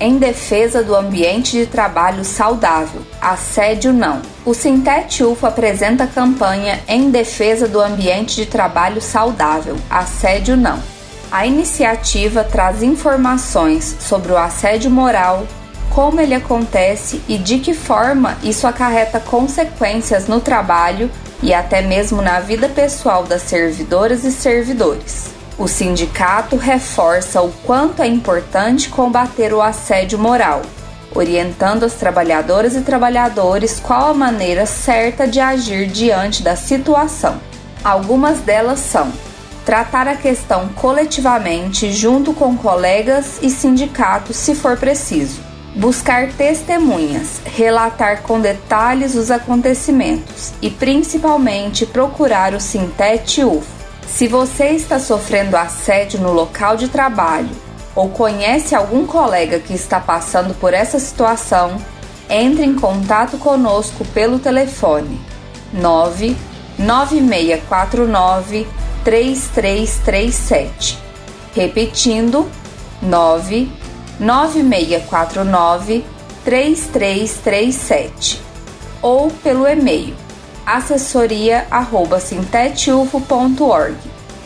em defesa do ambiente de trabalho saudável. Assédio não. O Sintet UFO apresenta campanha em defesa do ambiente de trabalho saudável. Assédio não. A iniciativa traz informações sobre o assédio moral, como ele acontece e de que forma isso acarreta consequências no trabalho e até mesmo na vida pessoal das servidoras e servidores. O sindicato reforça o quanto é importante combater o assédio moral, orientando as trabalhadoras e trabalhadores qual a maneira certa de agir diante da situação. Algumas delas são: tratar a questão coletivamente junto com colegas e sindicatos, se for preciso. Buscar testemunhas, relatar com detalhes os acontecimentos e principalmente procurar o Sintete UFO se você está sofrendo assédio no local de trabalho ou conhece algum colega que está passando por essa situação, entre em contato conosco pelo telefone 99649 3337. Repetindo, 99649 3337 ou pelo e-mail assessoria@sintetufo.org.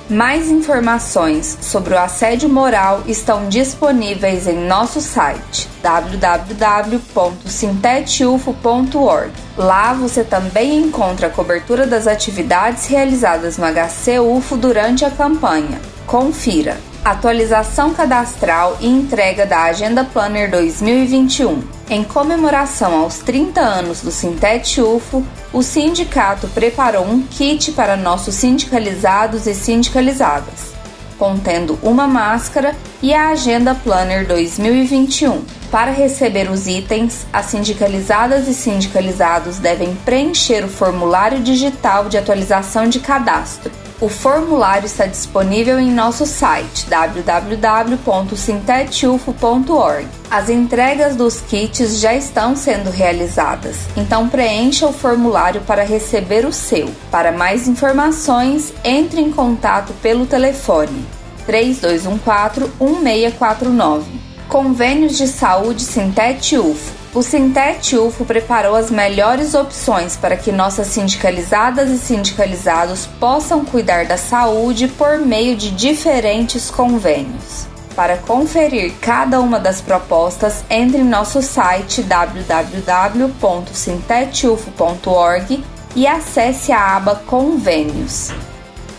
Mais informações sobre o assédio moral estão disponíveis em nosso site www.sintetufo.org. Lá você também encontra a cobertura das atividades realizadas no HC UFO durante a campanha. Confira! Atualização cadastral e entrega da Agenda Planner 2021. Em comemoração aos 30 anos do Sintet UFO, o sindicato preparou um kit para nossos sindicalizados e sindicalizadas, contendo uma máscara e a Agenda Planner 2021. Para receber os itens, as sindicalizadas e sindicalizados devem preencher o formulário digital de atualização de cadastro o formulário está disponível em nosso site www.sintetufo.org. As entregas dos kits já estão sendo realizadas, então preencha o formulário para receber o seu. Para mais informações, entre em contato pelo telefone 3214 1649. Convênios de Saúde Sintete UFO o Sintet UFO preparou as melhores opções para que nossas sindicalizadas e sindicalizados possam cuidar da saúde por meio de diferentes convênios. Para conferir cada uma das propostas, entre em nosso site www.sintetufo.org e acesse a aba Convênios.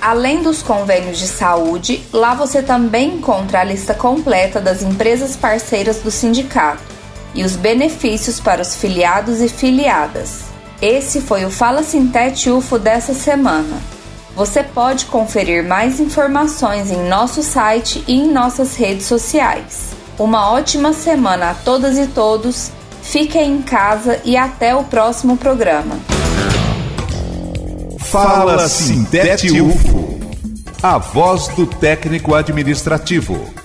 Além dos convênios de saúde, lá você também encontra a lista completa das empresas parceiras do sindicato e os benefícios para os filiados e filiadas. Esse foi o Fala Sintete UFO dessa semana. Você pode conferir mais informações em nosso site e em nossas redes sociais. Uma ótima semana a todas e todos. Fiquem em casa e até o próximo programa. Fala Sintete UFO. A voz do técnico administrativo.